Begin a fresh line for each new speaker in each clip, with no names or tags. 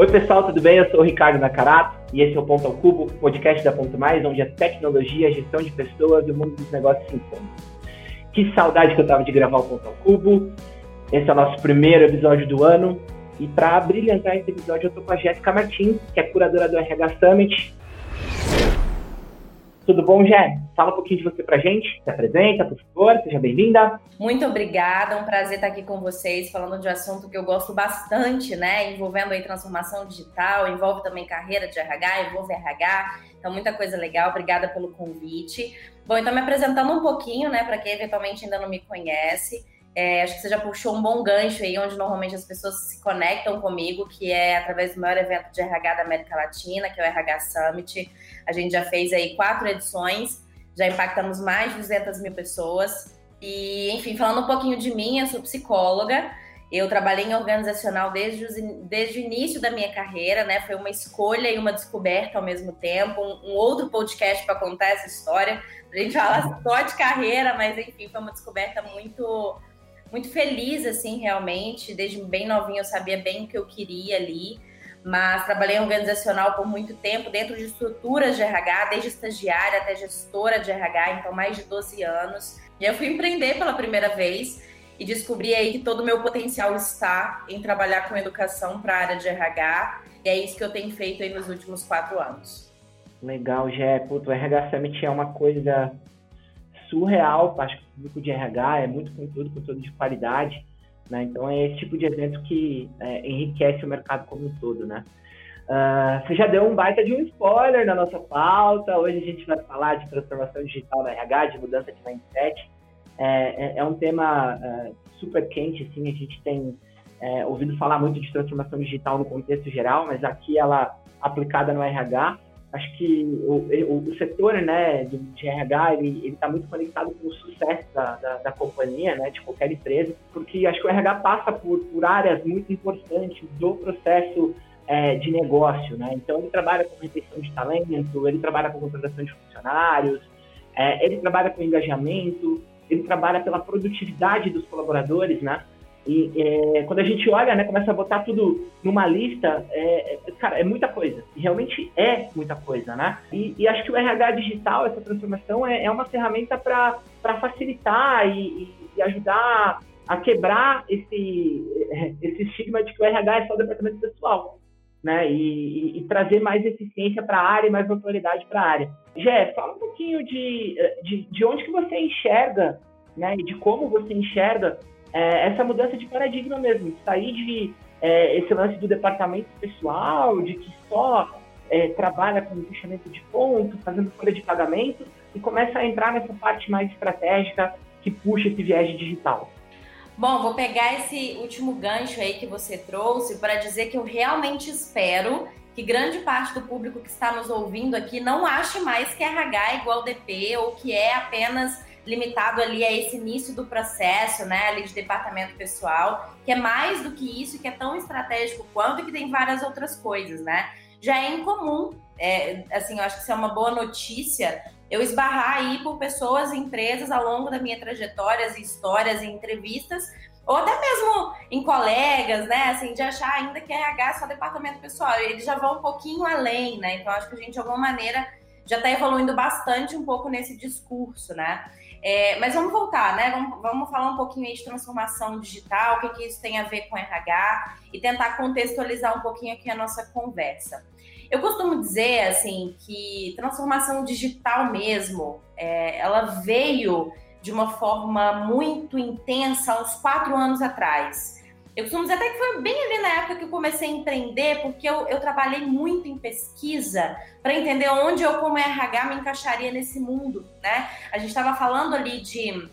Oi, pessoal, tudo bem? Eu sou o Ricardo Nakarato e esse é o Ponto ao Cubo, podcast da Ponto Mais, onde a tecnologia, a gestão de pessoas e o mundo dos negócios se encontram. Que saudade que eu tava de gravar o Ponto ao Cubo. Esse é o nosso primeiro episódio do ano. E para brilhantar esse episódio, eu tô com a Jéssica Martins, que é curadora do RH Summit. Tudo bom, Jé? Fala um pouquinho de você pra gente. Se apresenta, por favor. Seja bem-vinda.
Muito obrigada. Um prazer estar aqui com vocês, falando de um assunto que eu gosto bastante, né? Envolvendo aí transformação digital, envolve também carreira de RH, envolve RH. Então, muita coisa legal. Obrigada pelo convite. Bom, então, me apresentando um pouquinho, né, para quem eventualmente ainda não me conhece. É, acho que você já puxou um bom gancho aí, onde normalmente as pessoas se conectam comigo, que é através do maior evento de RH da América Latina, que é o RH Summit. A gente já fez aí quatro edições, já impactamos mais de 200 mil pessoas. E, enfim, falando um pouquinho de mim, eu sou psicóloga. Eu trabalhei em organizacional desde, os, desde o início da minha carreira, né? Foi uma escolha e uma descoberta ao mesmo tempo. Um, um outro podcast para contar essa história. A gente fala só de carreira, mas enfim, foi uma descoberta muito muito feliz, assim, realmente. Desde bem novinha eu sabia bem o que eu queria ali. Mas trabalhei organizacional por muito tempo, dentro de estruturas de RH, desde estagiária até gestora de RH, então mais de 12 anos. E eu fui empreender pela primeira vez e descobri aí que todo o meu potencial está em trabalhar com educação para a área de RH. E é isso que eu tenho feito aí nos últimos quatro anos.
Legal, Jé. Puto, o RH Summit é uma coisa surreal, acho que o público de RH é muito conteúdo, conteúdo de qualidade, né? Então é esse tipo de evento que é, enriquece o mercado como um todo, né? Uh, você já deu um baita de um spoiler na nossa pauta. Hoje a gente vai falar de transformação digital na RH, de mudança de mindset. É, é, é um tema uh, super quente, assim. A gente tem é, ouvido falar muito de transformação digital no contexto geral, mas aqui ela aplicada no RH acho que o, o, o setor né, de, de RH ele está muito conectado com o sucesso da, da, da, companhia, né, de qualquer empresa, porque acho que o RH passa por, por áreas muito importantes do processo é, de negócio. Né? Então, ele trabalha com retenção de talento, ele trabalha com contratação de funcionários, é, ele trabalha com engajamento, ele trabalha pela produtividade dos colaboradores, né? E é, quando a gente olha, né, começa a botar tudo numa lista, é, é, cara, é muita coisa. E realmente é muita coisa, né? E, e acho que o RH digital, essa transformação, é, é uma ferramenta para facilitar e, e, ajudar a quebrar esse, esse estigma de que o RH é só o departamento pessoal. Né, e, e, trazer mais eficiência para a área e mais autoridade para a área. Jé, fala um pouquinho de, de, de onde que você enxerga, né, de como você enxerga é, essa mudança de paradigma mesmo, sair de é, esse lance do departamento pessoal, de que só é, trabalha com fechamento de ponto, fazendo folha de pagamento, e começa a entrar nessa parte mais estratégica que puxa esse viés digital.
Bom, vou pegar esse último gancho aí que você trouxe para dizer que eu realmente espero que grande parte do público que está nos ouvindo aqui não ache mais que RH é igual DP ou que é apenas limitado ali a esse início do processo, né, ali de departamento pessoal, que é mais do que isso, que é tão estratégico quanto que tem várias outras coisas, né? Já é incomum, é, assim, eu acho que isso é uma boa notícia, eu esbarrar aí por pessoas e empresas ao longo da minha trajetória, histórias e entrevistas, ou até mesmo em colegas, né, assim, de achar ainda que RH é só departamento pessoal, eles já vão um pouquinho além, né, então acho que a gente, de alguma maneira, já está evoluindo bastante um pouco nesse discurso, né? É, mas vamos voltar, né? Vamos, vamos, falar um pouquinho aí de transformação digital, o que, que isso tem a ver com RH e tentar contextualizar um pouquinho aqui a nossa conversa. Eu costumo dizer, assim, que transformação digital mesmo, é, ela veio de uma forma muito intensa uns quatro anos atrás. Eu costumo dizer até que foi bem ali na época que eu comecei a empreender, porque eu, eu trabalhei muito em pesquisa para entender onde eu, como RH, me encaixaria nesse mundo, né? A gente estava falando ali de,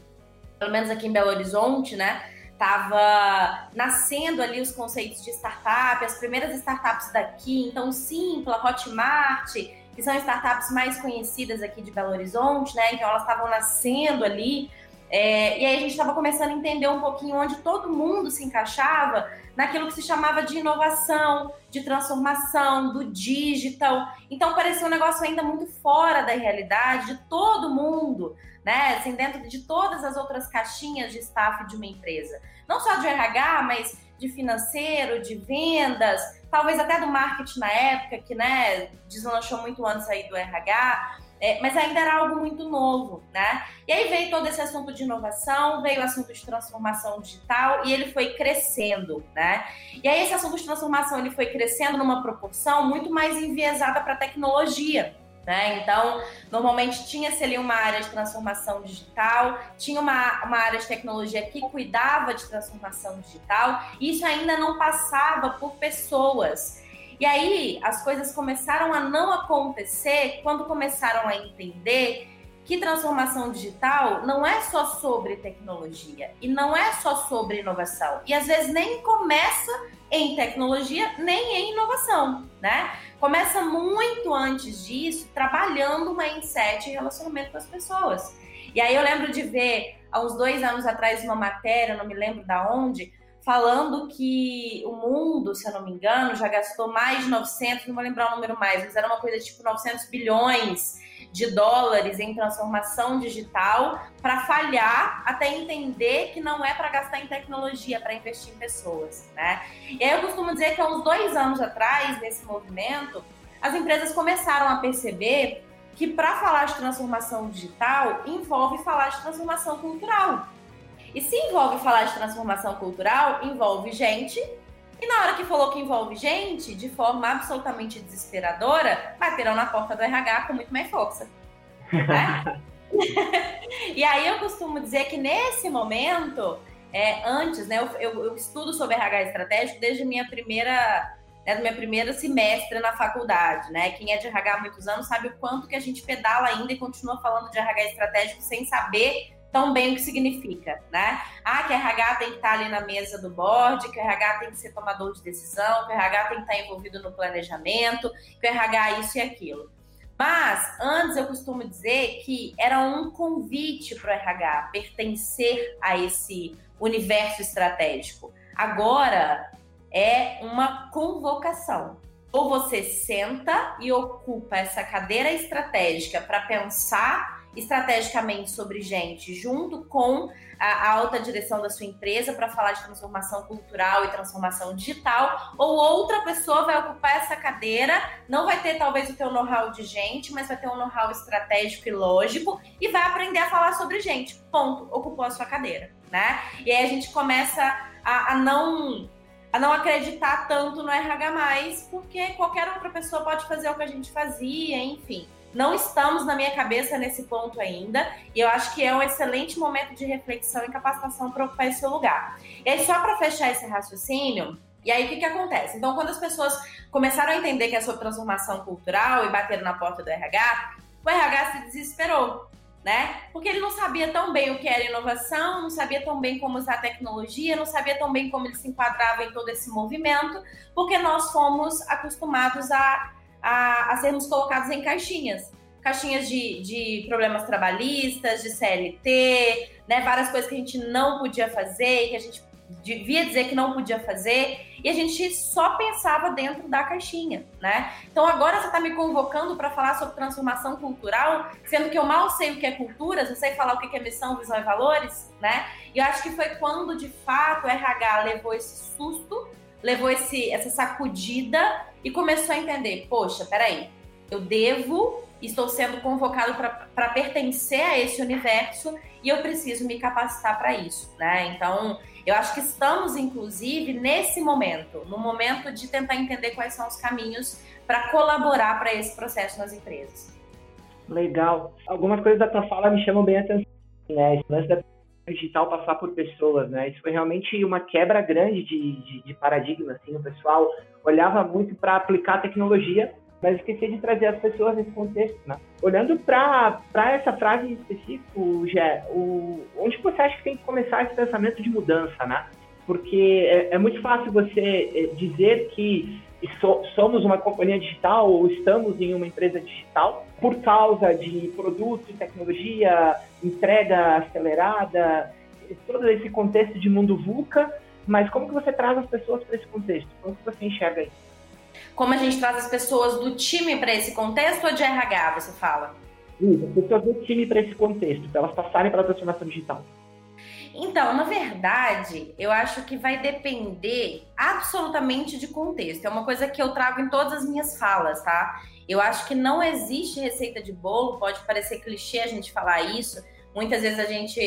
pelo menos aqui em Belo Horizonte, né? Tava nascendo ali os conceitos de startup, as primeiras startups daqui, então Simpla, Hotmart, que são startups mais conhecidas aqui de Belo Horizonte, né? Então elas estavam nascendo ali É, e aí a gente estava começando a entender um pouquinho onde todo mundo se encaixava naquilo que se chamava de inovação, de transformação, do digital. Então parecia um negócio ainda muito fora da realidade de todo mundo, né? Assim, dentro de todas as outras caixinhas de staff de uma empresa. Não só de RH, mas de financeiro, de vendas, talvez até do marketing na época, que né, deslanchou muito antes aí do RH. É, mas ainda era algo muito novo, né? E aí veio todo esse assunto de inovação, veio o assunto de transformação digital e ele foi crescendo, né? E aí esse assunto de transformação ele foi crescendo numa proporção muito mais enviesada para a tecnologia. Né? Então, normalmente tinha-se ali uma área de transformação digital, tinha uma, uma área de tecnologia que cuidava de transformação digital, e isso ainda não passava por pessoas. E aí as coisas começaram a não acontecer quando começaram a entender que transformação digital não é só sobre tecnologia e não é só sobre inovação. E às vezes nem começa em tecnologia nem em inovação, né? Começa muito antes disso, trabalhando mindset e relacionamento com as pessoas. E aí eu lembro de ver, há uns dois anos atrás, uma matéria, não me lembro da onde, falando que o mundo, se eu não me engano, já gastou mais de 900, não vou lembrar o número mais, mas era uma coisa tipo 900 bilhões de dólares em transformação digital para falhar até entender que não é para gastar em tecnologia, para investir em pessoas, né? E aí eu costumo dizer que há uns dois anos atrás, nesse movimento, as empresas começaram a perceber que para falar de transformação digital envolve falar de transformação cultural. E se envolve falar de transformação cultural, envolve gente. E na hora que falou que envolve gente, de forma absolutamente desesperadora, bateram na porta do RH com muito mais força. Né? e aí eu costumo dizer que nesse momento, é, antes, né, eu, eu, eu, estudo sobre RH estratégico desde minha primeira, né, do meu primeiro semestre na faculdade, né? Quem é de RH há muitos anos sabe o quanto que a gente pedala ainda e continua falando de RH estratégico sem saber tão bem o que significa, né? Ah, que RH tem que estar ali na mesa do board, que o RH tem que ser tomador de decisão, que o RH tem que estar envolvido no planejamento, que o RH é isso e aquilo. Mas antes eu costumo dizer que era um convite para o RH pertencer a esse universo estratégico. Agora é uma convocação. Ou você senta e ocupa essa cadeira estratégica para pensar estrategicamente sobre gente, junto com a, alta direção da sua empresa para falar de transformação cultural e transformação digital, ou outra pessoa vai ocupar essa cadeira, não vai ter talvez o teu know-how de gente, mas vai ter um know-how estratégico e lógico e vai aprender a falar sobre gente. Ponto, ocupou a sua cadeira, né? E aí a gente começa a, a não a não acreditar tanto no RH+, porque qualquer outra pessoa pode fazer o que a gente fazia, enfim. Não estamos na minha cabeça nesse ponto ainda, e eu acho que é um excelente momento de reflexão e capacitação para ocupar esse lugar. E aí, só para fechar esse raciocínio, e aí o que, que acontece? Então, quando as pessoas começaram a entender que é sobre transformação cultural e bateram na porta do RH, o RH se desesperou. Né? Porque ele não sabia tão bem o que era inovação, não sabia tão bem como usar tecnologia, não sabia tão bem como ele se enquadrava em todo esse movimento, porque nós fomos acostumados a a, a sermos colocados em caixinhas. Caixinhas de, de problemas trabalhistas, de CLT, né? Várias coisas que a gente não podia fazer, que a gente devia dizer que não podia fazer, e a gente só pensava dentro da caixinha, né? Então agora você está me convocando para falar sobre transformação cultural, sendo que eu mal sei o que é cultura, eu sei falar o que é missão, visão e valores, né? E eu acho que foi quando de fato o RH levou esse susto levou esse, essa sacudida e começou a entender: poxa, peraí, eu devo, estou sendo convocado para pertencer a esse universo e eu preciso me capacitar para isso, né? Então, eu acho que estamos, inclusive, nesse momento, no momento de tentar entender quais são os caminhos para colaborar para esse processo nas empresas.
Legal. Algumas coisas da tua fala me chamam bem a atenção, né? Esse lance da digital passar por pessoas, né? Isso foi realmente uma quebra grande de, de, de paradigma, assim, o pessoal olhava muito para aplicar a tecnologia, mas esquecia de trazer as pessoas nesse contexto, né? Olhando para essa frase em específico, Gé, o, onde você acha que tem que começar esse pensamento de mudança, né? Porque é, é muito fácil você é, dizer que so, somos uma companhia digital ou estamos em uma empresa digital, por causa de produto, tecnologia, entrega acelerada, todo esse contexto de mundo VUCA, mas como que você traz as pessoas para esse contexto? Como que você enxerga isso?
Como a gente traz as pessoas do time para esse contexto ou de RH, você fala?
Isso, as pessoas do time para esse contexto, para elas passarem pela transformação digital.
Então, na verdade, eu acho que vai depender absolutamente de contexto. É uma coisa que eu trago em todas as minhas falas, tá? Eu acho que não existe receita de bolo, pode parecer clichê a gente falar isso. Muitas vezes a gente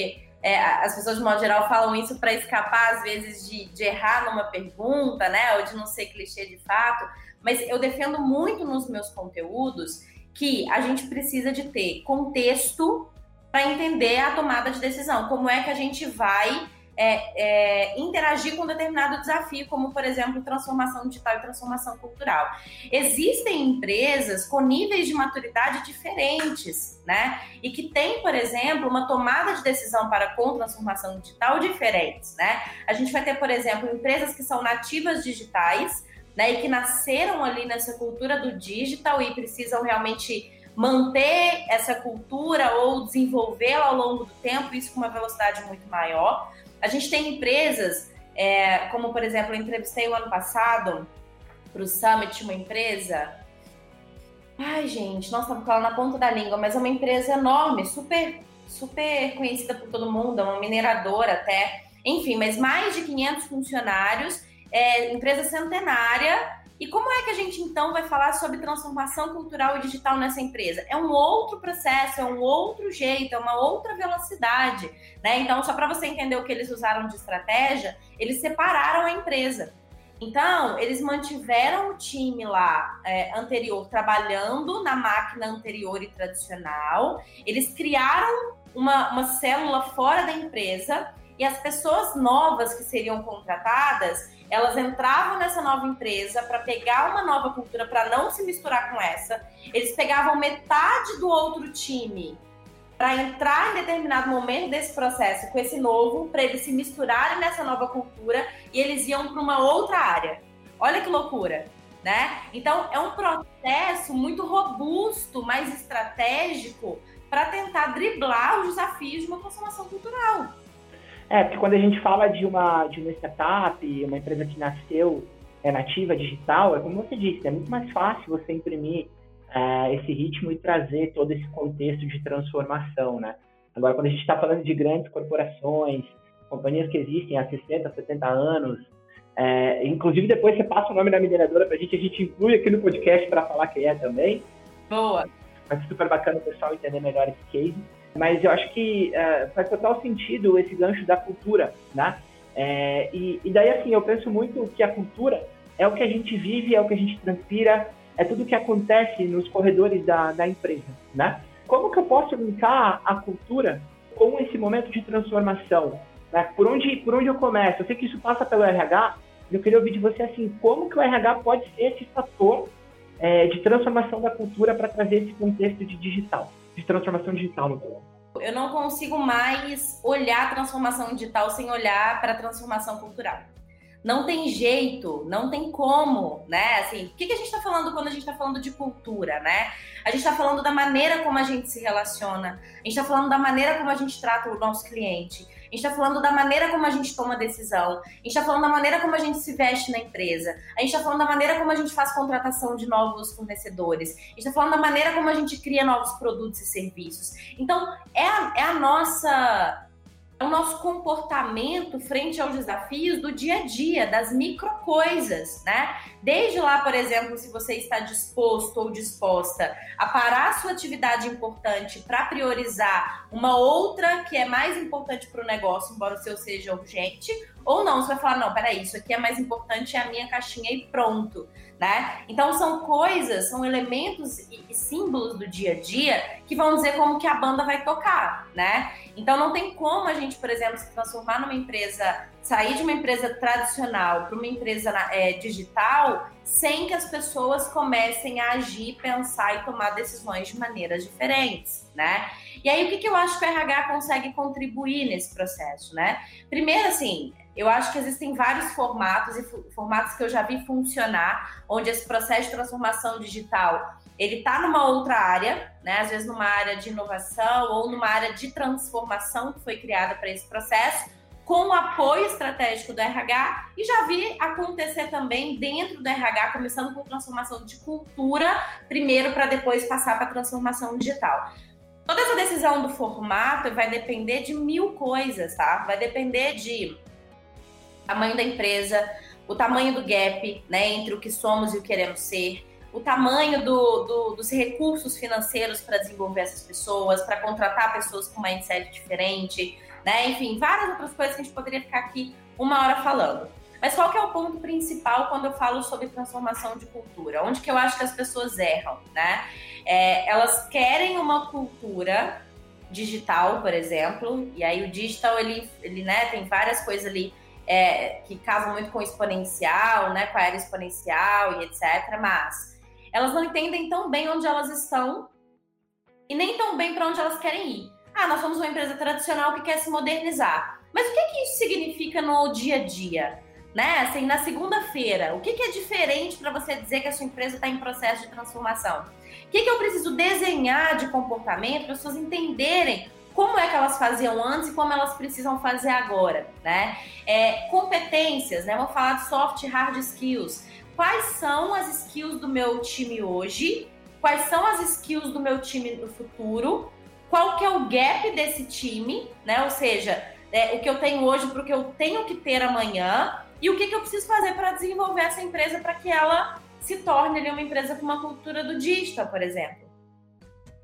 é, as pessoas de modo geral falam isso para escapar às vezes de, de, errar numa pergunta, né, ou de não ser clichê de fato. Mas eu defendo muito nos meus conteúdos que a gente precisa de ter contexto para entender a tomada de decisão. Como é que a gente vai é, é, interagir com um determinado desafio, como, por exemplo, transformação digital e transformação cultural. Existem empresas com níveis de maturidade diferentes, né? E que têm, por exemplo, uma tomada de decisão para com transformação digital diferentes, né? A gente vai ter, por exemplo, empresas que são nativas digitais, né? E que nasceram ali nessa cultura do digital e precisam realmente manter essa cultura ou desenvolvê-la ao longo do tempo, isso com uma velocidade muito maior. A gente tem empresas, é, como por exemplo, eu entrevistei o ano passado para o Summit uma empresa. Ai, gente, nossa, vou falar na ponta da língua, mas é uma empresa enorme, super, super conhecida por todo mundo, é uma mineradora até. Enfim, mas mais de 500 funcionários, é, empresa centenária, e como é que a gente então vai falar sobre transformação cultural e digital nessa empresa? É um outro processo, é um outro jeito, é uma outra velocidade, né? Então, só para você entender o que eles usaram de estratégia, eles separaram a empresa. Então, eles mantiveram o time lá é, anterior trabalhando na máquina anterior e tradicional. Eles criaram uma, uma célula fora da empresa e as pessoas novas que seriam contratadas elas entravam nessa nova empresa para pegar uma nova cultura, para não se misturar com essa. Eles pegavam metade do outro time para entrar em determinado momento desse processo com esse novo, para eles se misturarem nessa nova cultura e eles iam para uma outra área. Olha que loucura, né? Então é um processo muito robusto, mais estratégico para tentar driblar os desafios de uma transformação cultural.
É, porque quando a gente fala de uma, de uma startup, uma empresa que nasceu é, nativa, digital, é como você disse, é muito mais fácil você imprimir é, esse ritmo e trazer todo esse contexto de transformação, né? Agora, quando a gente está falando de grandes corporações, companhias que existem há 60, 70 anos, é, inclusive depois você passa o nome da mineradora para a gente, a gente inclui aqui no podcast para falar quem é também.
Boa!
Mas super bacana o pessoal entender melhor esse case. Mas eu acho que uh, faz total sentido esse gancho da cultura, né? É, e, e, daí, assim, eu penso muito que a cultura é o que a gente vive, é o que a gente transpira, é tudo que acontece nos corredores da, da empresa, né? Como que eu posso linkar a cultura com esse momento de transformação? Né? Por, onde, por onde eu começo? Eu sei que isso passa pelo RH, eu queria ouvir de você, assim, como que o RH pode ser esse fator é, de transformação da cultura para trazer esse contexto de digital? De transformação digital no Brasil.
Eu não consigo mais olhar a transformação digital sem olhar para a transformação cultural. Não tem jeito, não tem como, né? Assim, o que, que a gente está falando quando a gente está falando de cultura, né? A gente está falando da maneira como a gente se relaciona, a gente está falando da maneira como a gente trata o nosso cliente, a gente está falando da maneira como a gente toma decisão, a gente está falando da maneira como a gente se veste na empresa, a gente está falando da maneira como a gente faz contratação de novos fornecedores, a gente está falando da maneira como a gente cria novos produtos e serviços. Então, é a, é a nossa é o nosso comportamento frente aos desafios do dia a dia, das micro coisas, né? Desde lá, por exemplo, se você está disposto ou disposta a parar a sua atividade importante para priorizar uma outra que é mais importante para o negócio, embora o seu seja urgente, ou não, você vai falar, não, peraí, isso aqui é mais importante, é a minha caixinha e pronto né? Então são coisas, são elementos e, símbolos do dia a dia que vão dizer como que a banda vai tocar, né? Então não tem como a gente, por exemplo, se transformar numa empresa, sair de uma empresa tradicional para uma empresa é, digital sem que as pessoas comecem a agir, pensar e tomar decisões de maneiras diferentes, né? E aí, o que, que eu acho que o RH consegue contribuir nesse processo, né? Primeiro, assim, eu acho que existem vários formatos e formatos que eu já vi funcionar, onde esse processo de transformação digital ele está numa outra área, né? Às vezes numa área de inovação ou numa área de transformação que foi criada para esse processo, com o apoio estratégico do RH e já vi acontecer também dentro do RH, começando com transformação de cultura, primeiro para depois passar para transformação digital. Toda essa decisão do formato vai depender de mil coisas, tá? Vai depender de tamanho da empresa, o tamanho do gap, né, entre o que somos e o que queremos ser, o tamanho do, do, dos recursos financeiros para desenvolver essas pessoas, para contratar pessoas com mindset diferente, né? Enfim, várias outras coisas que a gente poderia ficar aqui uma hora falando. Mas qual que é o ponto principal quando eu falo sobre transformação de cultura? Onde que eu acho que as pessoas erram, né? É, elas querem uma cultura digital, por exemplo, e aí o digital, ele, ele né, tem várias coisas ali é, que casam muito com exponencial, né, com a era exponencial e etc, mas elas não entendem tão bem onde elas estão e nem tão bem para onde elas querem ir. Ah, nós somos uma empresa tradicional que quer se modernizar. Mas o que, que isso significa no dia a dia? Né? Assim, na segunda-feira, o que, que é diferente para você dizer que a sua empresa está em processo de transformação? O que, que eu preciso desenhar de comportamento para as pessoas entenderem como é que elas faziam antes e como elas precisam fazer agora, né? É, competências, né? Vamos falar de soft e hard skills quais são as skills do meu time hoje, quais são as skills do meu time no futuro, qual que é o gap desse time, né? Ou seja, é, o que eu tenho hoje para o que eu tenho que ter amanhã e o que, que eu preciso fazer para desenvolver essa empresa para que ela se torne ali, uma empresa com uma cultura do digital, por exemplo.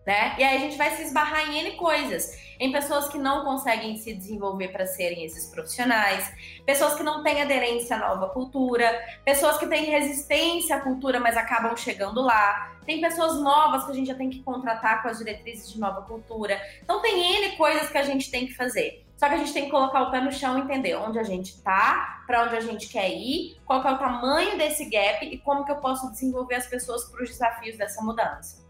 Né? E aí a gente vai se esbarrar em N coisas em pessoas que não conseguem se desenvolver para serem esses profissionais, pessoas que não têm aderência à nova cultura, pessoas que têm resistência à cultura, mas acabam chegando lá. Tem pessoas novas que a gente já tem que contratar com as diretrizes de nova cultura. Então tem N coisas que a gente tem que fazer. Só que a gente tem que colocar o pé no chão e entender onde a gente está, para onde a gente quer ir, qual é o tamanho desse gap e como que eu posso desenvolver as pessoas para os desafios dessa mudança.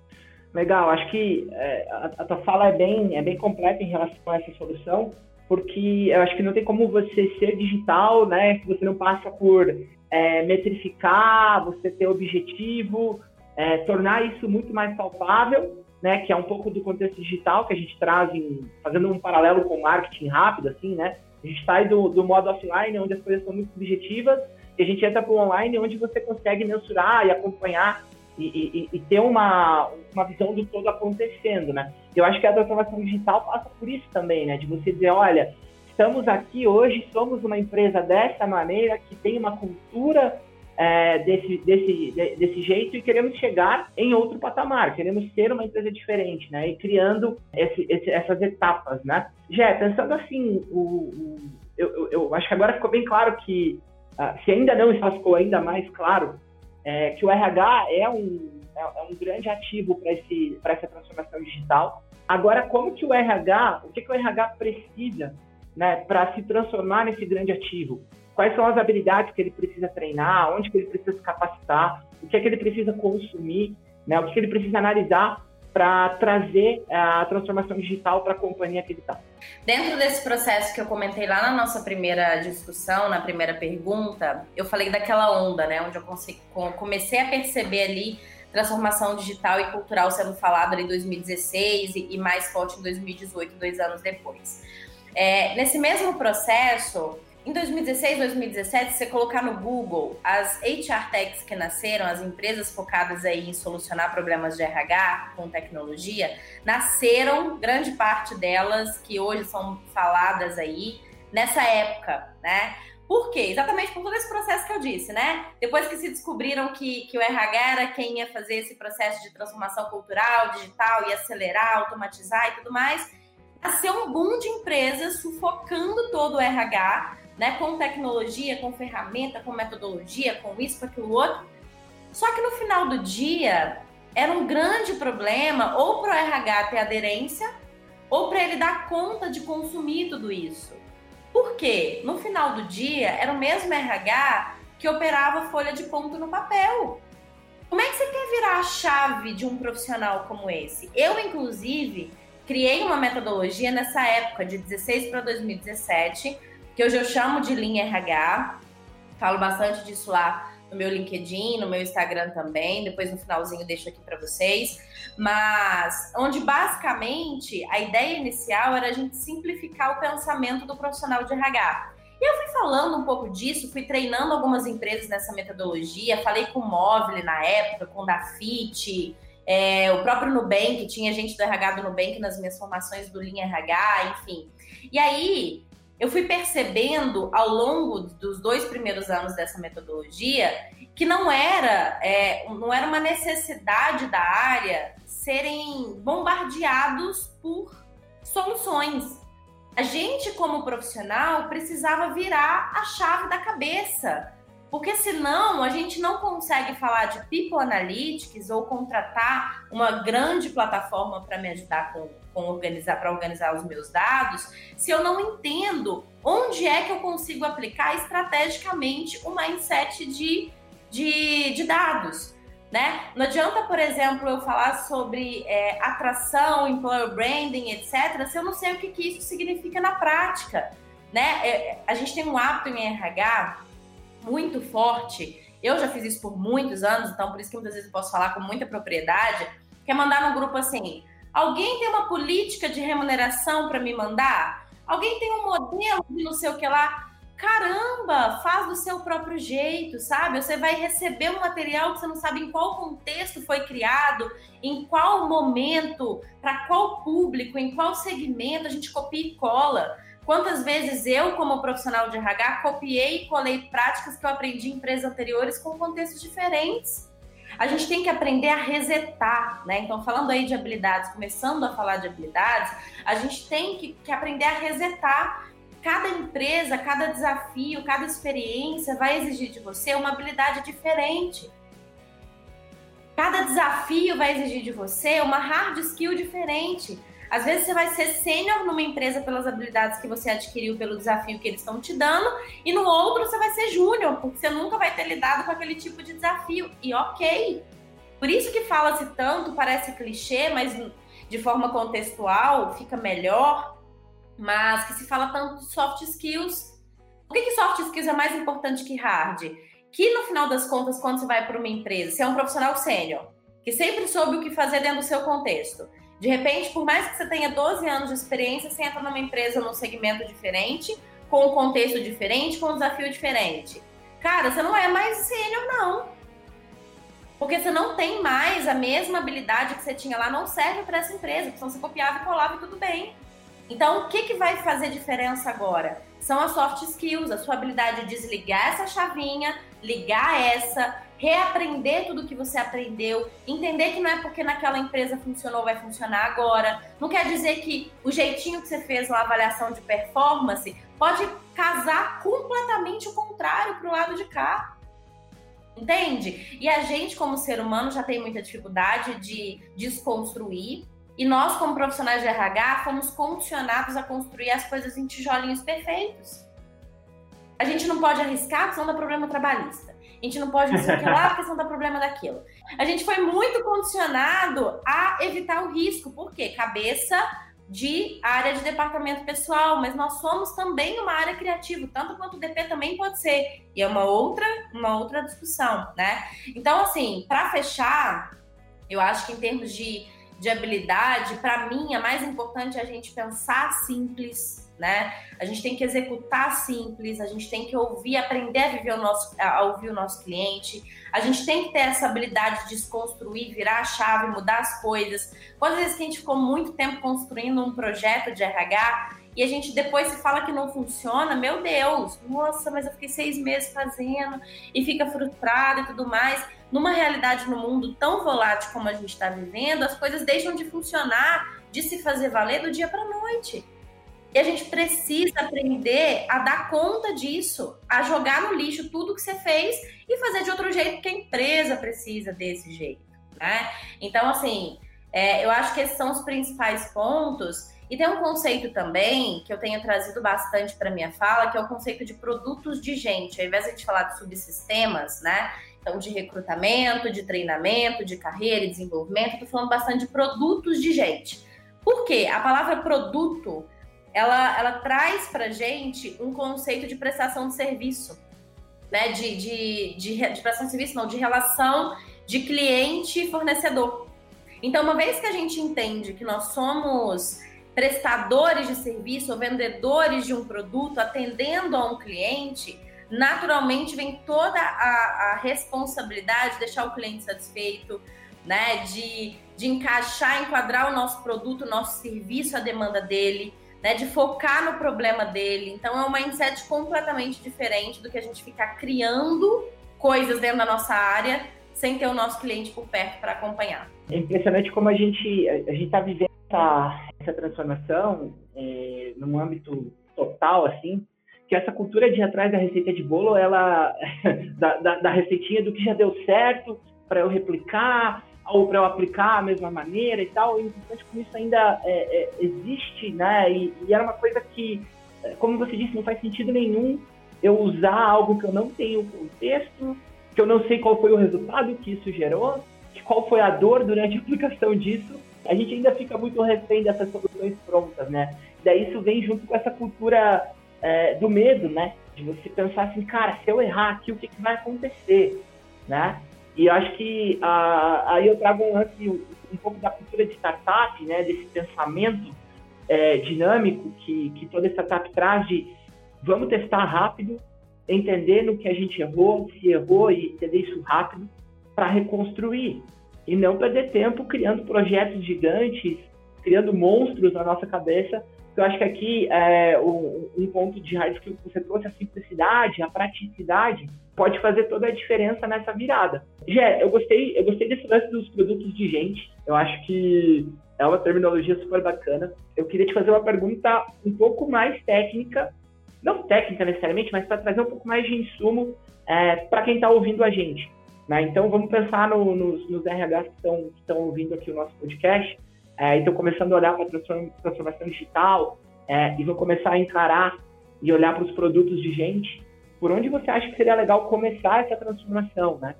Legal, acho que é, a, a, tua fala é bem, é bem completa em relação a essa solução, porque eu acho que não tem como você ser digital, né, se você não passa por é, metrificar, você ter objetivo, é, tornar isso muito mais palpável, né, que é um pouco do contexto digital que a gente traz, em, fazendo um paralelo com marketing rápido, assim, né, a gente sai do, do modo offline, onde as coisas são muito subjetivas, e a gente entra para o online, onde você consegue mensurar e acompanhar e, e, e, ter uma, uma visão do todo acontecendo, né? Eu acho que a transformação digital passa por isso também, né? De você dizer, olha, estamos aqui hoje, somos uma empresa dessa maneira, que tem uma cultura é, desse, desse, desse jeito e queremos chegar em outro patamar, queremos ser uma empresa diferente, né? E criando esse, esse, essas etapas, né? Já pensando assim, o, o eu, eu, eu, acho que agora ficou bem claro que, uh, se ainda não ficou ainda mais claro, é, que o RH é um, é, é um grande ativo para essa transformação digital. Agora, como que o RH, o que, que o RH precisa né, para se transformar nesse grande ativo? Quais são as habilidades que ele precisa treinar, onde que ele precisa se capacitar, o que é que ele precisa consumir, né, o que, que ele precisa analisar para trazer a transformação digital para a companhia que ele está.
Dentro desse processo que eu comentei lá na nossa primeira discussão, na primeira pergunta, eu falei daquela onda, né, onde eu comecei a perceber ali transformação digital e cultural sendo falado em 2016 e mais forte em 2018, dois anos depois. É, nesse mesmo processo, em 2016, 2017, se você colocar no Google as HR Techs que nasceram, as empresas focadas aí em solucionar problemas de RH com tecnologia, nasceram grande parte delas que hoje são faladas aí nessa época, né? Por quê? Exatamente por todo esse processo que eu disse, né? Depois que se descobriram que, que o RH era quem ia fazer esse processo de transformação cultural, digital, ia acelerar, automatizar e tudo mais, nasceu um boom de empresas sufocando todo o RH né, com tecnologia, com ferramenta, com metodologia, com isso, com aquilo outro. Só que no final do dia, era um grande problema ou para o RH ter aderência ou para ele dar conta de consumir tudo isso. Por quê? No final do dia, era o mesmo RH que operava folha de ponto no papel. Como é que você quer virar a chave de um profissional como esse? Eu, inclusive, criei uma metodologia nessa época, de 16 para 2017, que hoje eu chamo de linha RH. Falo bastante disso lá no meu LinkedIn, no meu Instagram também. Depois no finalzinho deixo aqui para vocês. Mas onde basicamente a ideia inicial era a gente simplificar o pensamento do profissional de RH. E eu fui falando um pouco disso, fui treinando algumas empresas nessa metodologia, falei com o Móvel na época, com o Dafit, é, o próprio Nubank, tinha gente do RH do Nubank nas minhas formações do Linha RH, enfim. E aí, eu fui percebendo ao longo dos dois primeiros anos dessa metodologia que não era, é, não era uma necessidade da área serem bombardeados por soluções. A gente, como profissional, precisava virar a chave da cabeça porque senão a gente não consegue falar de People Analytics ou contratar uma grande plataforma para me ajudar com, com organizar para organizar os meus dados, se eu não entendo onde é que eu consigo aplicar estrategicamente o mindset de, de, de dados. Né? Não adianta, por exemplo, eu falar sobre é, atração, employer branding, etc., se eu não sei o que, que isso significa na prática. Né? É, a gente tem um hábito em RH muito forte, eu já fiz isso por muitos anos, então por isso que muitas vezes eu posso falar com muita propriedade, que é mandar no grupo assim: alguém tem uma política de remuneração para me mandar? Alguém tem um modelo de não sei o que lá? Caramba, faz do seu próprio jeito, sabe? Você vai receber um material que você não sabe em qual contexto foi criado, em qual momento, para qual público, em qual segmento, a gente copia e cola. Quantas vezes eu, como profissional de RH, copiei e colei práticas que eu aprendi em empresas anteriores com contextos diferentes? A gente tem que aprender a resetar, né? Então, falando aí de habilidades, começando a falar de habilidades, a gente tem que, que aprender a resetar. Cada empresa, cada desafio, cada experiência vai exigir de você uma habilidade diferente. Cada desafio vai exigir de você uma hard skill diferente. Às vezes você vai ser sênior numa empresa pelas habilidades que você adquiriu pelo desafio que eles estão te dando, e no outro você vai ser júnior, porque você nunca vai ter lidado com aquele tipo de desafio. E ok. Por isso que fala-se tanto, parece clichê, mas de forma contextual fica melhor, mas que se fala tanto de soft skills. Por que, que soft skills é mais importante que hard? Que no final das contas, quando você vai para uma empresa, você é um profissional sênior, que sempre soube o que fazer dentro do seu contexto de repente, por mais que você tenha 12 anos de experiência, você entra numa empresa num segmento diferente, com um contexto diferente, com um desafio diferente. Cara, você não é mais sênior, não. Porque você não tem mais a mesma habilidade que você tinha lá, não serve para essa empresa, porque você copiava e colava e tudo bem. Então, o que, que vai fazer diferença agora? São as soft skills, a sua habilidade de desligar essa chavinha, ligar essa, reaprender tudo que você aprendeu, entender que não é porque naquela empresa funcionou vai funcionar agora. Não quer dizer que o jeitinho que você fez na avaliação de performance pode casar completamente o contrário para o lado de cá. Entende? E a gente, como ser humano, já tem muita dificuldade de desconstruir. E nós, como profissionais de RH, fomos condicionados a construir as coisas em tijolinhos perfeitos. A gente não pode arriscar senão dá problema trabalhista. A gente não pode não sei o que lá porque senão dá problema daquilo. A gente foi muito condicionado a evitar o risco. Por quê? Cabeça de área de departamento pessoal, mas nós somos também uma área criativa, tanto quanto o DP também pode ser. E é uma outra, uma outra discussão, né? Então, assim, para fechar, eu acho que em termos de, de habilidade, para mim, a mais importante é a gente pensar simples, né? A gente tem que executar simples, a gente tem que ouvir, aprender a viver o nosso, a ouvir o nosso cliente. A gente tem que ter essa habilidade de desconstruir, virar a chave, mudar as coisas. Quantas vezes que a gente ficou muito tempo construindo um projeto de RH e a gente depois se fala que não funciona, meu Deus, nossa, mas eu fiquei seis meses fazendo e fica frustrado e tudo mais. Numa realidade no mundo tão volátil como a gente está vivendo, as coisas deixam de funcionar, de se fazer valer do dia para noite. E a gente precisa aprender a dar conta disso, a jogar no lixo tudo que você fez e fazer de outro jeito, porque a empresa precisa desse jeito, né? Então, assim, é, eu acho que esses são os principais pontos. E tem um conceito também que eu tenho trazido bastante para minha fala, que é o conceito de produtos de gente. Ao invés de a gente falar de subsistemas, né? Então, de recrutamento, de treinamento, de carreira e desenvolvimento, tô falando bastante de produtos de gente. Por quê? A palavra produto, ela, ela traz para gente um conceito de prestação de serviço, né? De, de, de, de prestação de serviço, não, de relação de cliente e fornecedor. Então, uma vez que a gente entende que nós somos prestadores de serviço ou vendedores de um produto atendendo a um cliente, naturalmente vem toda a, a responsabilidade de deixar o cliente satisfeito, né? De, de encaixar, enquadrar o nosso produto, o nosso serviço, a demanda dele, né? De focar no problema dele. Então é um mindset completamente diferente do que a gente ficar criando coisas dentro da nossa área sem ter o nosso cliente por perto para acompanhar.
É impressionante como a gente a gente está vivendo essa, essa transformação é, num âmbito total, assim, que essa cultura de ir atrás da receita de bolo, ela da, da, da receitinha do que já deu certo para eu replicar ou para eu aplicar a mesma maneira e tal, e importante como isso ainda é, é, existe, né? E, e era uma coisa que, como você disse, não faz sentido nenhum eu usar algo que eu não tenho contexto, que eu não sei qual foi o resultado que isso gerou, qual foi a dor durante a aplicação disso, a gente ainda fica muito refém dessas soluções prontas, né? Daí isso vem junto com essa cultura é, do medo, né? De você pensar assim, cara, se eu errar aqui, o que, que vai acontecer, né? E eu acho que aí eu trago um lance, um pouco da cultura de startup, né? Desse pensamento é, dinâmico que, que toda startup traz de vamos testar rápido, entender no que a gente errou, se errou e entender isso rápido para reconstruir e não perder tempo criando projetos gigantes, criando monstros na nossa cabeça. Eu acho que aqui é, um, ponto de raiz que você trouxe, a simplicidade, a praticidade, pode fazer toda a diferença nessa virada. Gé, eu gostei, eu gostei desse lance dos produtos de gente. Eu acho que é uma terminologia super bacana. Eu queria te fazer uma pergunta um pouco mais técnica, não técnica necessariamente, mas para trazer um pouco mais de insumo é, para quem está ouvindo a gente. Né? Então, vamos pensar no, nos, nos RHs que estão ouvindo aqui o nosso podcast é, e estão começando a olhar para a transformação digital é, e vão começar a encarar e olhar para os produtos de gente. Por onde você acha que seria legal começar essa transformação, né?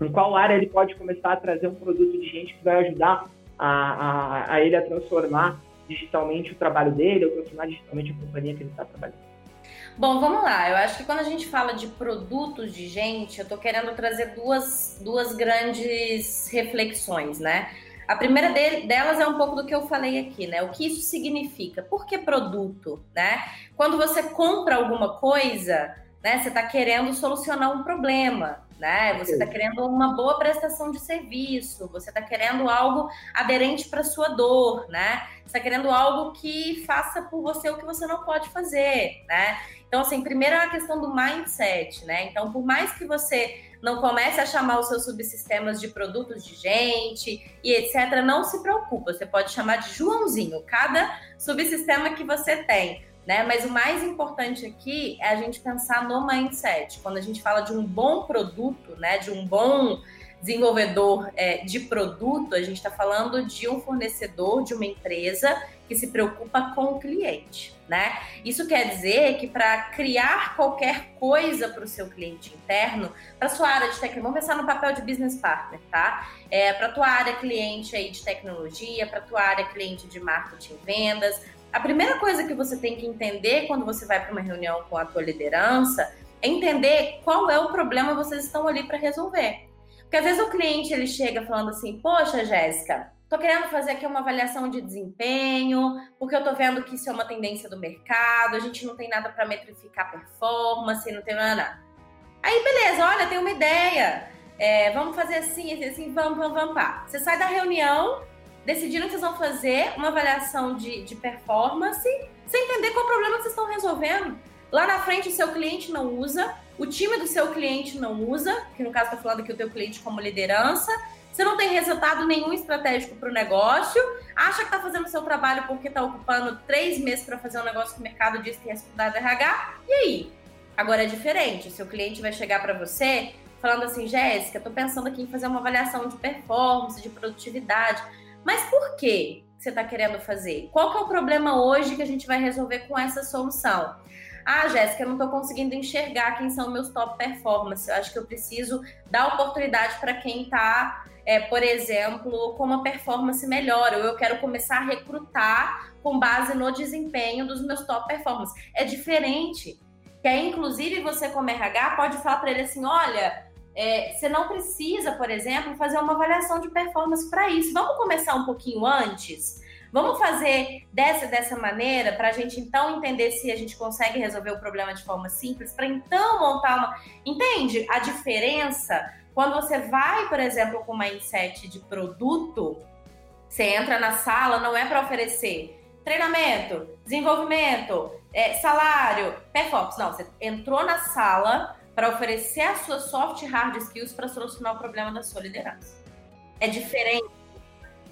Em qual área ele pode começar a trazer um produto de gente que vai ajudar a, a, a ele a transformar digitalmente o trabalho dele, ou transformar digitalmente a companhia que ele está trabalhando?
Bom, vamos lá. Eu acho que quando a gente fala de produtos de gente, eu tô querendo trazer duas, duas grandes reflexões, né? A primeira delas é um pouco do que eu falei aqui, né? O que isso significa? Por que produto, né? Quando você compra alguma coisa, né? Você está querendo solucionar um problema, né? Você está querendo uma boa prestação de serviço, você está querendo algo aderente para sua dor, né? Você está querendo algo que faça por você o que você não pode fazer, né? Então, assim, primeiro é a questão do mindset, né? Então, por mais que você não comece a chamar os seus subsistemas de produtos de gente e etc., não se preocupa, você pode chamar de Joãozinho, cada subsistema que você tem. Né? Mas o mais importante aqui é a gente pensar no mindset. Quando a gente fala de um bom produto, né, de um bom desenvolvedor é, de produto, a gente está falando de um fornecedor, de uma empresa que se preocupa com o cliente, né? Isso quer dizer que para criar qualquer coisa para o seu cliente interno, para sua área de tecnologia, vamos pensar no papel de business partner, tá? É, para tua área cliente aí de tecnologia, para tua área cliente de marketing e vendas, a primeira coisa que você tem que entender quando você vai para uma reunião com a tua liderança é entender qual é o problema que vocês estão ali para resolver. Porque às vezes o cliente ele chega falando assim: "Poxa, Jéssica, tô querendo fazer aqui uma avaliação de desempenho, porque eu tô vendo que isso é uma tendência do mercado, a gente não tem nada para metrificar performance, não tem nada. Aí, beleza, olha, tem uma ideia. É, vamos fazer assim, assim, assim, vamos, vamos, vamos, pá. Você sai da reunião, decidindo que vão fazer uma avaliação de, de performance, sem entender qual problema vocês estão resolvendo. Lá na frente, o seu cliente não usa, o time do seu cliente não usa, que no caso está falando aqui o teu cliente como liderança, você não tem resultado nenhum estratégico para o negócio, acha que está fazendo o seu trabalho porque está ocupando três meses para fazer um negócio que o mercado diz que é estudado RH, e aí? Agora é diferente, seu cliente vai chegar para você falando assim, Jéssica, estou pensando aqui em fazer uma avaliação de performance, de produtividade, mas por que você está querendo fazer? Qual que é o problema hoje que a gente vai resolver com essa solução? Ah, Jéssica, eu não estou conseguindo enxergar quem são meus top performance. Eu acho que eu preciso dar oportunidade para quem está, é, por exemplo, com uma performance melhor. Ou eu quero começar a recrutar com base no desempenho dos meus top performance. É diferente. Que aí, inclusive, você como RH pode falar para ele assim: olha, é, você não precisa, por exemplo, fazer uma avaliação de performance para isso. Vamos começar um pouquinho antes? Vamos fazer dessa dessa maneira para a gente então entender se a gente consegue resolver o problema de forma simples, para então montar uma. Entende a diferença? Quando você vai, por exemplo, com uma mindset de produto, você entra na sala, não é para oferecer treinamento, desenvolvimento, é, salário, performance. Não, você entrou na sala para oferecer as suas soft e hard skills para solucionar o problema da sua liderança. É diferente.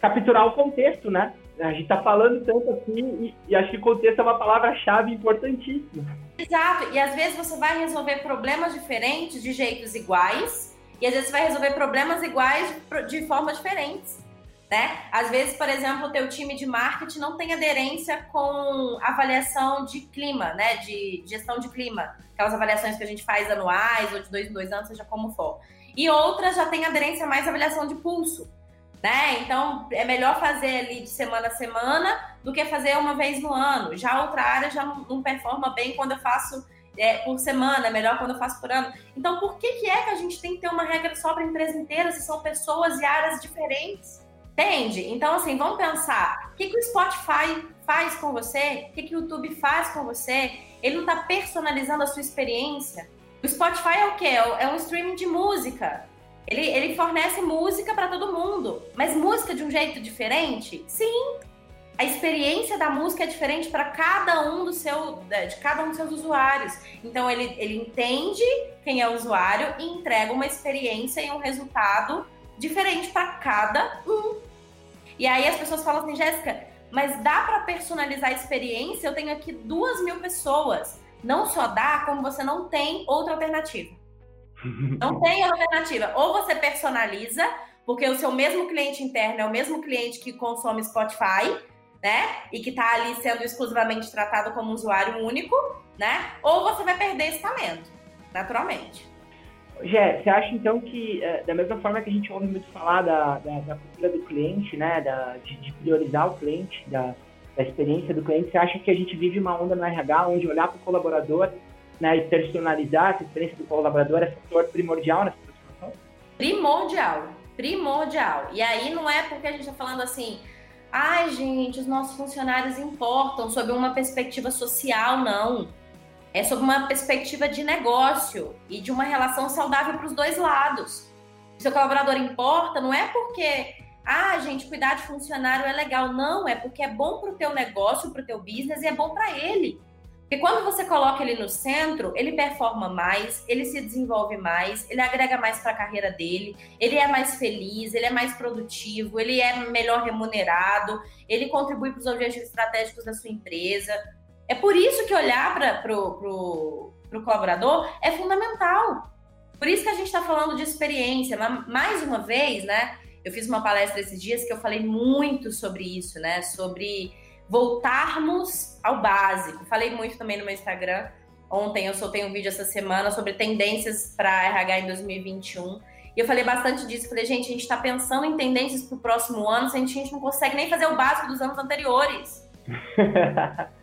Capturar o contexto, né? A gente está falando tanto assim e, e acho que contexto é uma palavra-chave importantíssima.
Exato. E às vezes você vai resolver problemas diferentes de jeitos iguais e às vezes você vai resolver problemas iguais de, de formas diferentes. Né? Às vezes, por exemplo, o teu time de marketing não tem aderência com avaliação de clima, né? De gestão de clima. Aquelas avaliações que a gente faz anuais ou de dois em dois anos, seja como for. E outras já tem aderência mais à avaliação de pulso né? Então é melhor fazer ali de semana a semana do que fazer uma vez no ano. Já outra área já não, performa bem quando eu faço é, por semana, é melhor quando eu faço por ano. Então por que, que é que a gente tem que ter uma regra só para a empresa inteira se são pessoas e áreas diferentes? Entende? Então, assim, vamos pensar: o que, que o Spotify faz com você? O que, que o YouTube faz com você? Ele não está personalizando a sua experiência. O Spotify é o quê? É um streaming de música. Ele, ele fornece música para todo mundo, mas música de um jeito diferente? Sim. A experiência da música é diferente para cada um do seu, de cada um dos seus usuários. Então ele, ele entende quem é o usuário e entrega uma experiência e um resultado diferente para cada um. E aí as pessoas falam assim, Jéssica, mas dá para personalizar a experiência? Eu tenho aqui duas mil pessoas. Não só dá, como você não tem outra alternativa. Não tem alternativa. Ou você personaliza, porque o seu mesmo cliente interno é o mesmo cliente que consome Spotify, né? E que está ali sendo exclusivamente tratado como usuário único, né? Ou você vai perder esse talento, naturalmente.
Gé, você acha então que, é, da mesma forma que a gente ouve muito falar da, da, da cultura do cliente, né? Da, de, de priorizar o cliente, da, da experiência do cliente, você acha que a gente vive uma onda no RH onde olhar para o colaborador né, e personalizar essa experiência do colaborador é fator primordial nessa transformação?
Primordial, primordial. E aí não é porque a gente está falando assim, ai gente, os nossos funcionários importam sob uma perspectiva social, não. É sob uma perspectiva de negócio e de uma relação saudável para os dois lados. O seu colaborador importa, não é porque ah, gente, cuidar de funcionário é legal. Não, é porque é bom para o teu negócio, para o teu business e é bom para ele. Porque quando você coloca ele no centro, ele performa mais, ele se desenvolve mais, ele agrega mais para a carreira dele, ele é mais feliz, ele é mais produtivo, ele é melhor remunerado, ele contribui para os objetivos estratégicos da sua empresa. É por isso que olhar para o colaborador é fundamental. Por isso que a gente está falando de experiência. Mais uma vez, né? Eu fiz uma palestra esses dias que eu falei muito sobre isso, né? Sobre voltarmos ao básico. Falei muito também no meu Instagram. Ontem eu soltei um vídeo essa semana sobre tendências para RH em 2021. E eu falei bastante disso. Falei, gente, a gente está pensando em tendências para o próximo ano, se a gente não consegue nem fazer o básico dos anos anteriores.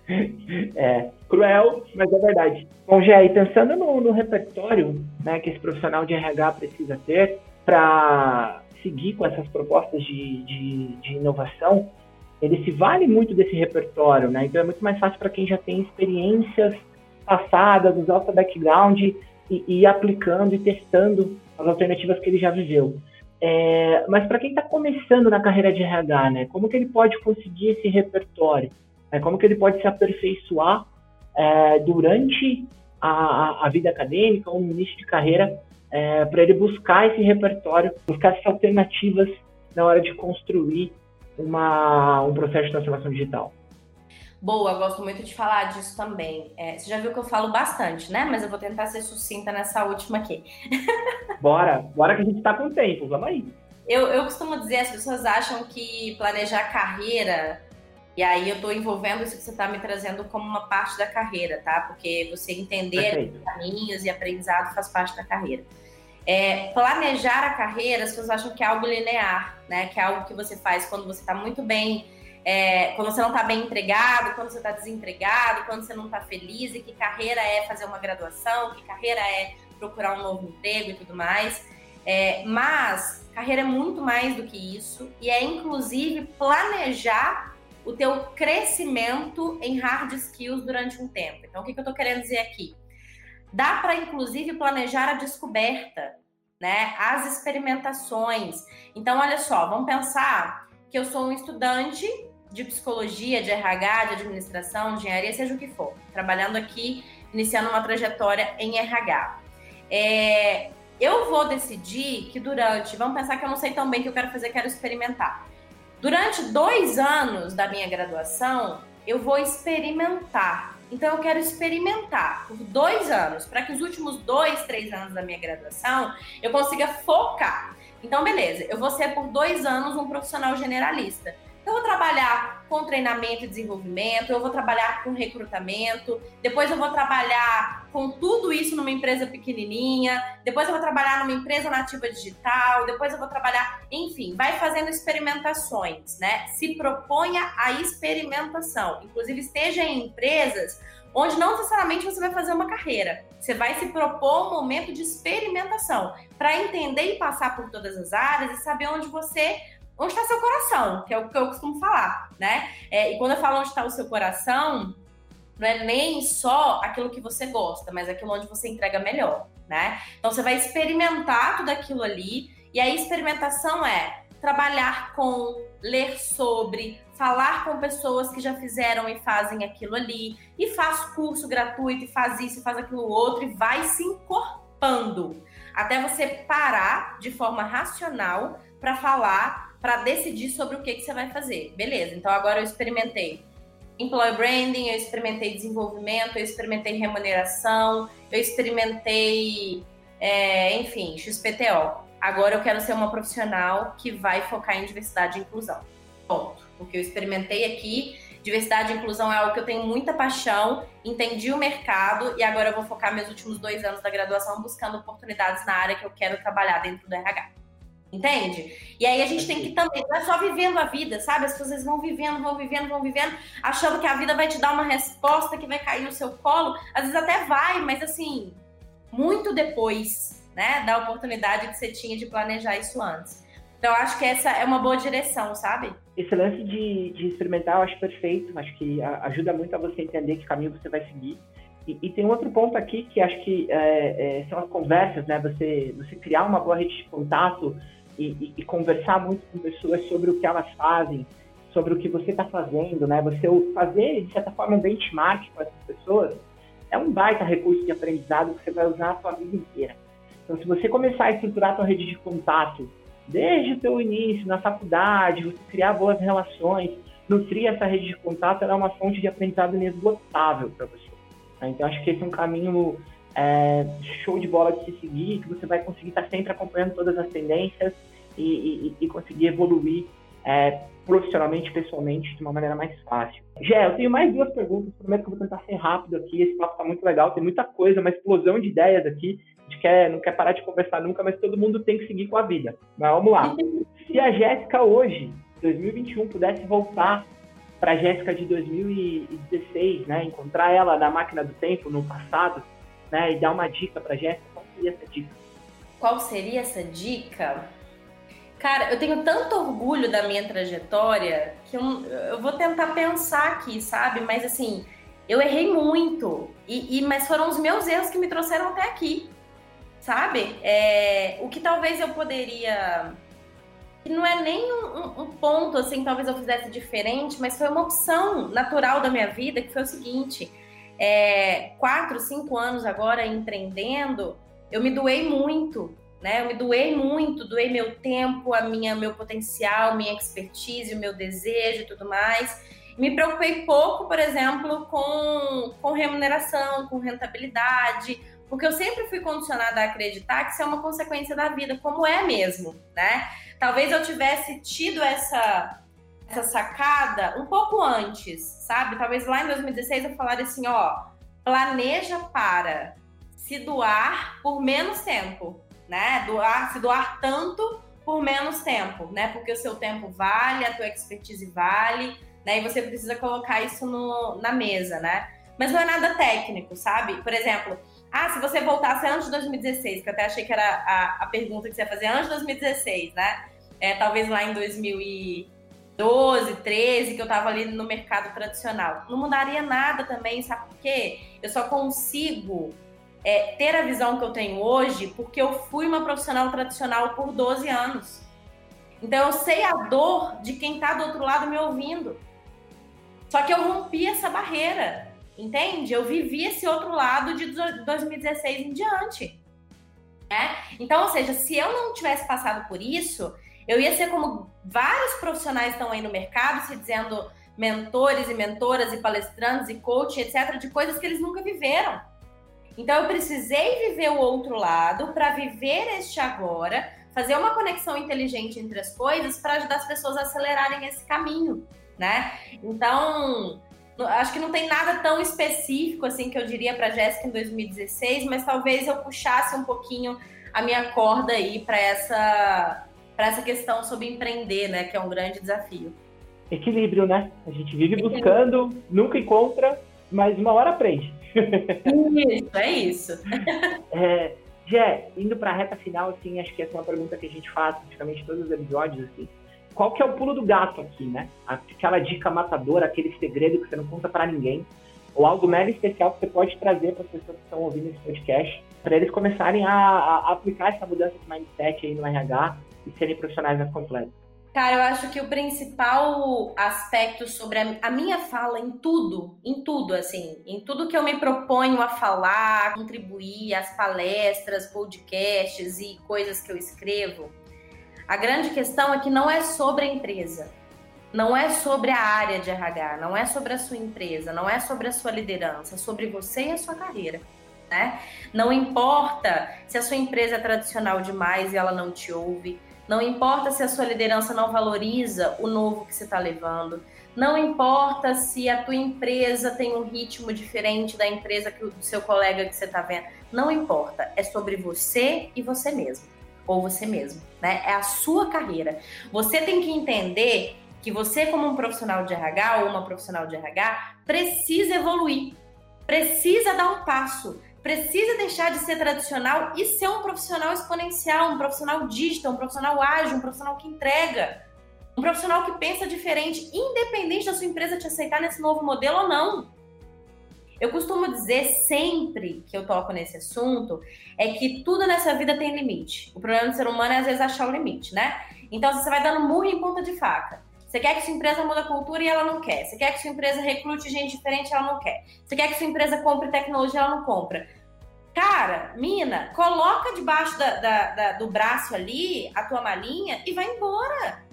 é cruel, mas é verdade. Bom, Gé, e pensando no, no repertório né, que esse profissional de RH precisa ter para seguir com essas propostas de, de, de inovação, ele se vale muito desse repertório, né? Então é muito mais fácil para quem já tem experiências passadas, usar o background e, e ir aplicando e testando as alternativas que ele já viveu. É, mas para quem está começando na carreira de RH, né? Como que ele pode conseguir esse repertório? É, como que ele pode se aperfeiçoar é, durante a, a, vida acadêmica ou no início de carreira é, para ele buscar esse repertório, buscar essas alternativas na hora de construir uma, um processo de transformação digital.
Boa, gosto muito de falar disso também. É, você já viu que eu falo bastante, né? Mas eu vou tentar ser sucinta nessa última aqui.
bora, bora que a gente está com tempo, vamos aí.
Eu, eu costumo dizer, as pessoas acham que planejar carreira, e aí eu estou envolvendo isso que você está me trazendo como uma parte da carreira, tá? Porque você entender caminhos e aprendizado faz parte da carreira. É, planejar a carreira, as pessoas acham que é algo linear, né? Que é algo que você faz quando você está muito bem, é, quando você não está bem empregado, quando você está desempregado, quando você não está feliz, e que carreira é fazer uma graduação, que carreira é procurar um novo emprego e tudo mais. É, mas carreira é muito mais do que isso e é inclusive planejar o teu crescimento em hard skills durante um tempo. Então, o que, que eu estou querendo dizer aqui? Dá para inclusive planejar a descoberta, né? As experimentações. Então, olha só, vamos pensar que eu sou um estudante de psicologia, de RH, de administração, engenharia, seja o que for, trabalhando aqui, iniciando uma trajetória em RH. É, eu vou decidir que durante, vamos pensar que eu não sei tão bem o que eu quero fazer, quero experimentar. Durante dois anos da minha graduação, eu vou experimentar. Então, eu quero experimentar por dois anos, para que os últimos dois, três anos da minha graduação eu consiga focar. Então, beleza, eu vou ser por dois anos um profissional generalista. Eu vou trabalhar com treinamento e desenvolvimento, eu vou trabalhar com recrutamento, depois eu vou trabalhar com tudo isso numa empresa pequenininha, depois eu vou trabalhar numa empresa nativa digital, depois eu vou trabalhar, enfim, vai fazendo experimentações, né? Se proponha a experimentação. Inclusive, esteja em empresas onde não necessariamente você vai fazer uma carreira. Você vai se propor um momento de experimentação para entender e passar por todas as áreas e saber onde você onde está seu coração, que é o que eu costumo falar, né? É, e quando eu falo onde está o seu coração, não é nem só aquilo que você gosta, mas aquilo onde você entrega melhor, né? Então você vai experimentar tudo aquilo ali, e a experimentação é trabalhar com, ler sobre, falar com pessoas que já fizeram e fazem aquilo ali, e faz curso gratuito, e faz isso, e faz aquilo outro, e vai se encorpando até você parar de forma racional para falar para decidir sobre o que, que você vai fazer. Beleza, então agora eu experimentei employer branding, eu experimentei desenvolvimento, eu experimentei remuneração, eu experimentei, é, enfim, XPTO. Agora eu quero ser uma profissional que vai focar em diversidade e inclusão. Ponto. O que eu experimentei aqui, diversidade e inclusão é algo que eu tenho muita paixão, entendi o mercado e agora eu vou focar meus últimos dois anos da graduação buscando oportunidades na área que eu quero trabalhar dentro do RH. Entende? E aí a gente tem que também, não é só vivendo a vida, sabe? As pessoas vão vivendo, vão vivendo, vão vivendo, achando que a vida vai te dar uma resposta que vai cair no seu colo. Às vezes até vai, mas assim, muito depois, né? Da oportunidade que você tinha de planejar isso antes. Então, acho que essa é uma boa direção, sabe?
Esse lance de, de experimentar eu acho perfeito. Acho que ajuda muito a você entender que caminho você vai seguir. E, e, tem outro ponto aqui que acho que é, é, são as conversas, né? Você, você criar uma boa rede de contato e, e, conversar muito com pessoas sobre o que elas fazem, sobre o que você está fazendo, né? Você fazer, de certa forma, um benchmark com essas pessoas é um baita recurso de aprendizado que você vai usar a sua vida inteira. Então, se você começar a estruturar a sua rede de contato desde o seu início, na faculdade, você criar boas relações, nutrir essa rede de contato, ela é uma fonte de aprendizado inesgotável para você. Né? Então, acho que esse é um caminho é, show de bola de se seguir, que você vai conseguir estar sempre acompanhando todas as tendências e, e, e conseguir evoluir é, profissionalmente, pessoalmente, de uma maneira mais fácil. Gé, eu tenho mais duas perguntas, prometo que eu vou tentar ser rápido aqui, esse papo está muito legal, tem muita coisa, uma explosão de ideias aqui, a gente quer, não quer parar de conversar nunca, mas todo mundo tem que seguir com a vida. Mas vamos lá. Se a Jéssica hoje, 2021, pudesse voltar para a Jéssica de 2016, né, encontrar ela na máquina do tempo, no passado, né, e dar uma dica para Jéssica, qual seria essa dica?
Qual seria essa dica? Cara, eu tenho tanto orgulho da minha trajetória que eu, eu vou tentar pensar aqui, sabe? Mas assim, eu errei muito, e, e mas foram os meus erros que me trouxeram até aqui, sabe? É, o que talvez eu poderia não é nem um, um, ponto assim, talvez eu fizesse diferente, mas foi uma opção natural da minha vida que foi o seguinte: é, quatro, cinco anos agora empreendendo, eu me doei muito né? Eu me doei muito, doei meu tempo, a minha, meu potencial, minha expertise, o meu desejo e tudo mais. Me preocupei pouco, por exemplo, com, com remuneração, com rentabilidade, porque eu sempre fui condicionada a acreditar que isso é uma consequência da vida, como é mesmo, né? Talvez eu tivesse tido essa essa sacada um pouco antes, sabe? Talvez lá em 2016 eu falaria assim, ó, planeja para se doar por menos tempo, né? Doar, se doar tanto por menos tempo, né? Porque o seu tempo vale, a tua expertise vale, né? E você precisa colocar isso no, na mesa, né? Mas não é nada técnico, sabe? Por exemplo, ah, se você voltasse antes de 2016, que eu até achei que era a, a pergunta que você ia fazer antes de 2016, né? É, talvez lá em 2012, 13, que eu tava ali no mercado tradicional. Não mudaria nada também, sabe por quê? Eu só consigo é, ter a visão que eu tenho hoje porque eu fui uma profissional tradicional por 12 anos. Então eu sei a dor de quem está do outro lado me ouvindo. Só que eu rompi essa barreira, entende? Eu vivi esse outro lado de 2016 em diante. Né? Então, ou seja, se eu não tivesse passado por isso, eu ia ser como vários profissionais estão aí no mercado se dizendo mentores e mentoras e palestrantes e coach, etc., de coisas que eles nunca viveram. Então eu precisei viver o outro lado para viver este agora, fazer uma conexão inteligente entre as coisas para ajudar as pessoas a acelerarem esse caminho, né? Então, acho que não tem nada tão específico assim que eu diria para Jéssica em 2016, mas talvez eu puxasse um pouquinho a minha corda aí para essa para essa questão sobre empreender, né, que é um grande desafio.
Equilíbrio, né? A gente vive buscando, nunca encontra, mas uma hora aprende.
Isso, é isso.
É, Jé, indo para a reta final, assim, acho que essa é uma pergunta que a gente faz praticamente todos os episódios, assim. Qual que é o pulo do gato aqui, né? Aquela dica matadora, aquele segredo que você não conta para ninguém, ou algo mega especial que você pode trazer para as pessoas que estão ouvindo esse podcast, para eles começarem a, a, aplicar essa mudança de mindset aí no RH e serem profissionais mais completos.
Cara, eu acho que o principal aspecto sobre a, minha fala em tudo, em tudo, assim, em tudo que eu me proponho a falar, contribuir, as palestras, podcasts e coisas que eu escrevo, a grande questão é que não é sobre a empresa, não é sobre a área de RH, não é sobre a sua empresa, não é sobre a sua liderança, é sobre você e a sua carreira. Né? Não importa se a sua empresa é tradicional demais e ela não te ouve, não importa se a sua liderança não valoriza o novo que você está levando. Não importa se a tua empresa tem um ritmo diferente da empresa que o seu colega que você está vendo. Não importa. É sobre você e você mesmo. Ou você mesmo, né? É a sua carreira. Você tem que entender que você, como um profissional de RH ou uma profissional de RH, precisa evoluir. Precisa dar um passo precisa deixar de ser tradicional e ser um profissional exponencial, um profissional digital, um profissional ágil, um profissional que entrega, um profissional que pensa diferente, independente da sua empresa te aceitar nesse novo modelo ou não. Eu costumo dizer sempre que eu toco nesse assunto é que tudo nessa vida tem limite. O problema do ser humano é às vezes achar o limite, né? Então você vai dando murro em ponta de faca. Você quer que sua empresa mude a cultura e ela não quer. Você quer que sua empresa recrute gente diferente e ela não quer. Você quer que sua empresa compre tecnologia e ela não compra. Cara, mina, coloca debaixo da, da, da, do braço ali a tua malinha e vai embora.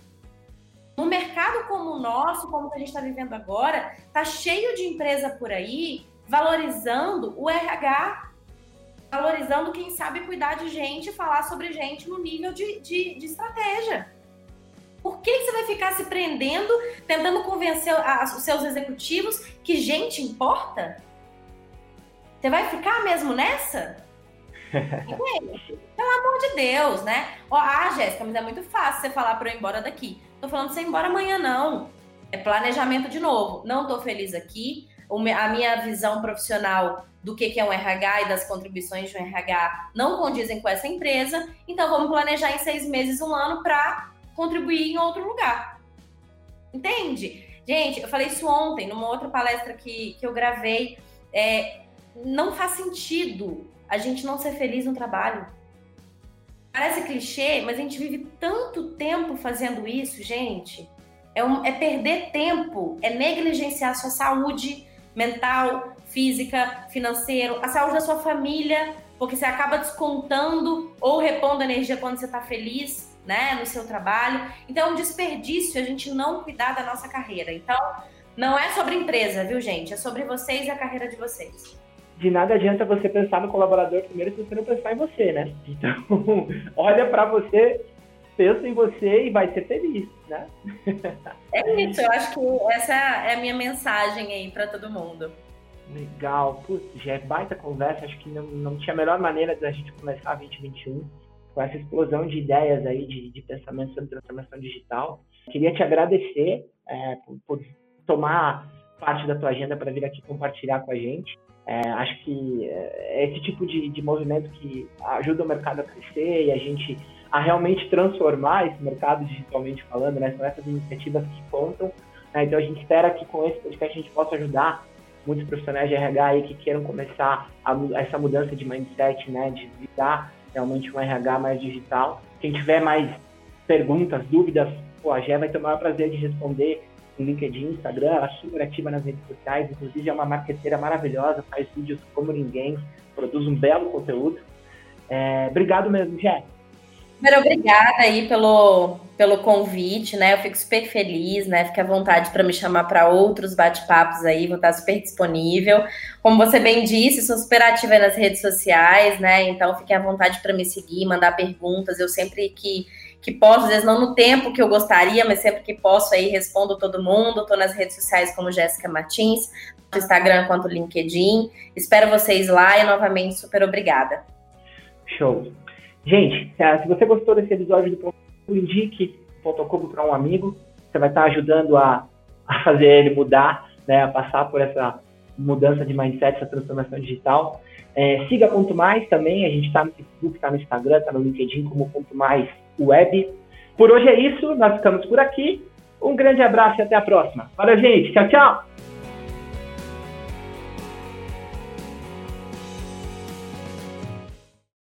No mercado como o nosso, como que a gente está vivendo agora, tá cheio de empresa por aí valorizando o RH, valorizando quem sabe cuidar de gente, falar sobre gente no nível de, de, de estratégia. Por que você vai ficar se prendendo, tentando convencer os seus executivos que gente importa? Você vai ficar mesmo nessa? Pelo amor de Deus, né? Ó, ah, Jéssica, mas é muito fácil você falar para eu ir embora daqui. Tô falando pra você ir embora amanhã, não. É planejamento de novo. Não tô feliz aqui. A minha visão profissional do que é um RH e das contribuições de um RH não condizem com essa empresa. Então vamos planejar em seis meses, um ano, para contribuir em outro lugar. Entende? Gente, eu falei isso ontem, numa outra palestra que, que eu gravei. É, não faz sentido a gente não ser feliz no trabalho. Parece clichê, mas a gente vive tanto tempo fazendo isso, gente. É, um, é perder tempo, é negligenciar a sua saúde mental, física, financeiro, a saúde da sua família, porque você acaba descontando ou repondo energia quando você está feliz, né, no seu trabalho. Então é um desperdício a gente não cuidar da nossa carreira. Então, não é sobre empresa, viu, gente? É sobre vocês e a carreira de vocês.
de nada adianta você pensar no colaborador primeiro se você não pensar em você, né? Então, olha para você, pensa em você e vai ser feliz, né?
É isso, eu acho que essa é a minha mensagem aí para todo mundo.
Legal, putz, já é baita conversa, acho que não, não tinha a melhor maneira da gente começar 2021 com essa explosão de ideias aí, de, de pensamento sobre transformação digital. Queria te agradecer é, por, por tomar parte da tua agenda para vir aqui compartilhar com a gente. É, acho que é, esse tipo de, de movimento que ajuda o mercado a crescer e a gente a realmente transformar esse mercado digitalmente falando, né? São essas iniciativas que contam. Né? Então a gente espera que com esse podcast a gente possa ajudar muitos profissionais de RH aí que queiram começar a, essa mudança de mindset, né? De virar realmente um RH mais digital. Quem tiver mais perguntas, dúvidas, pô, a Gé vai ter o maior prazer de responder no LinkedIn, Instagram, ela é super ativa nas redes sociais, inclusive é uma marqueteira maravilhosa, faz vídeos como ninguém, produz um belo conteúdo. É, obrigado mesmo, Jé.
Primeiro, obrigada aí pelo, pelo convite, né? Eu fico super feliz, né? Fique à vontade para me chamar para outros bate-papos aí, vou estar super disponível. Como você bem disse, sou super ativa nas redes sociais, né? Então fique à vontade para me seguir, mandar perguntas. Eu sempre que que posso, às vezes não no tempo que eu gostaria, mas sempre que posso aí respondo todo mundo. Estou nas redes sociais como Jéssica Martins, no Instagram quanto LinkedIn. Espero vocês lá e novamente super obrigada.
Show. Gente, é, se você gostou desse episódio do Ponto indique o Ponto para um amigo. Você vai estar ajudando a, a fazer ele mudar, né, a passar por essa mudança de mindset, essa transformação digital. É, siga Ponto Mais também, a gente está no Facebook, está no Instagram, está no LinkedIn como Ponto Mais web. Por hoje é isso, nós ficamos por aqui. Um grande abraço e até a próxima. Valeu, gente. Tchau, tchau.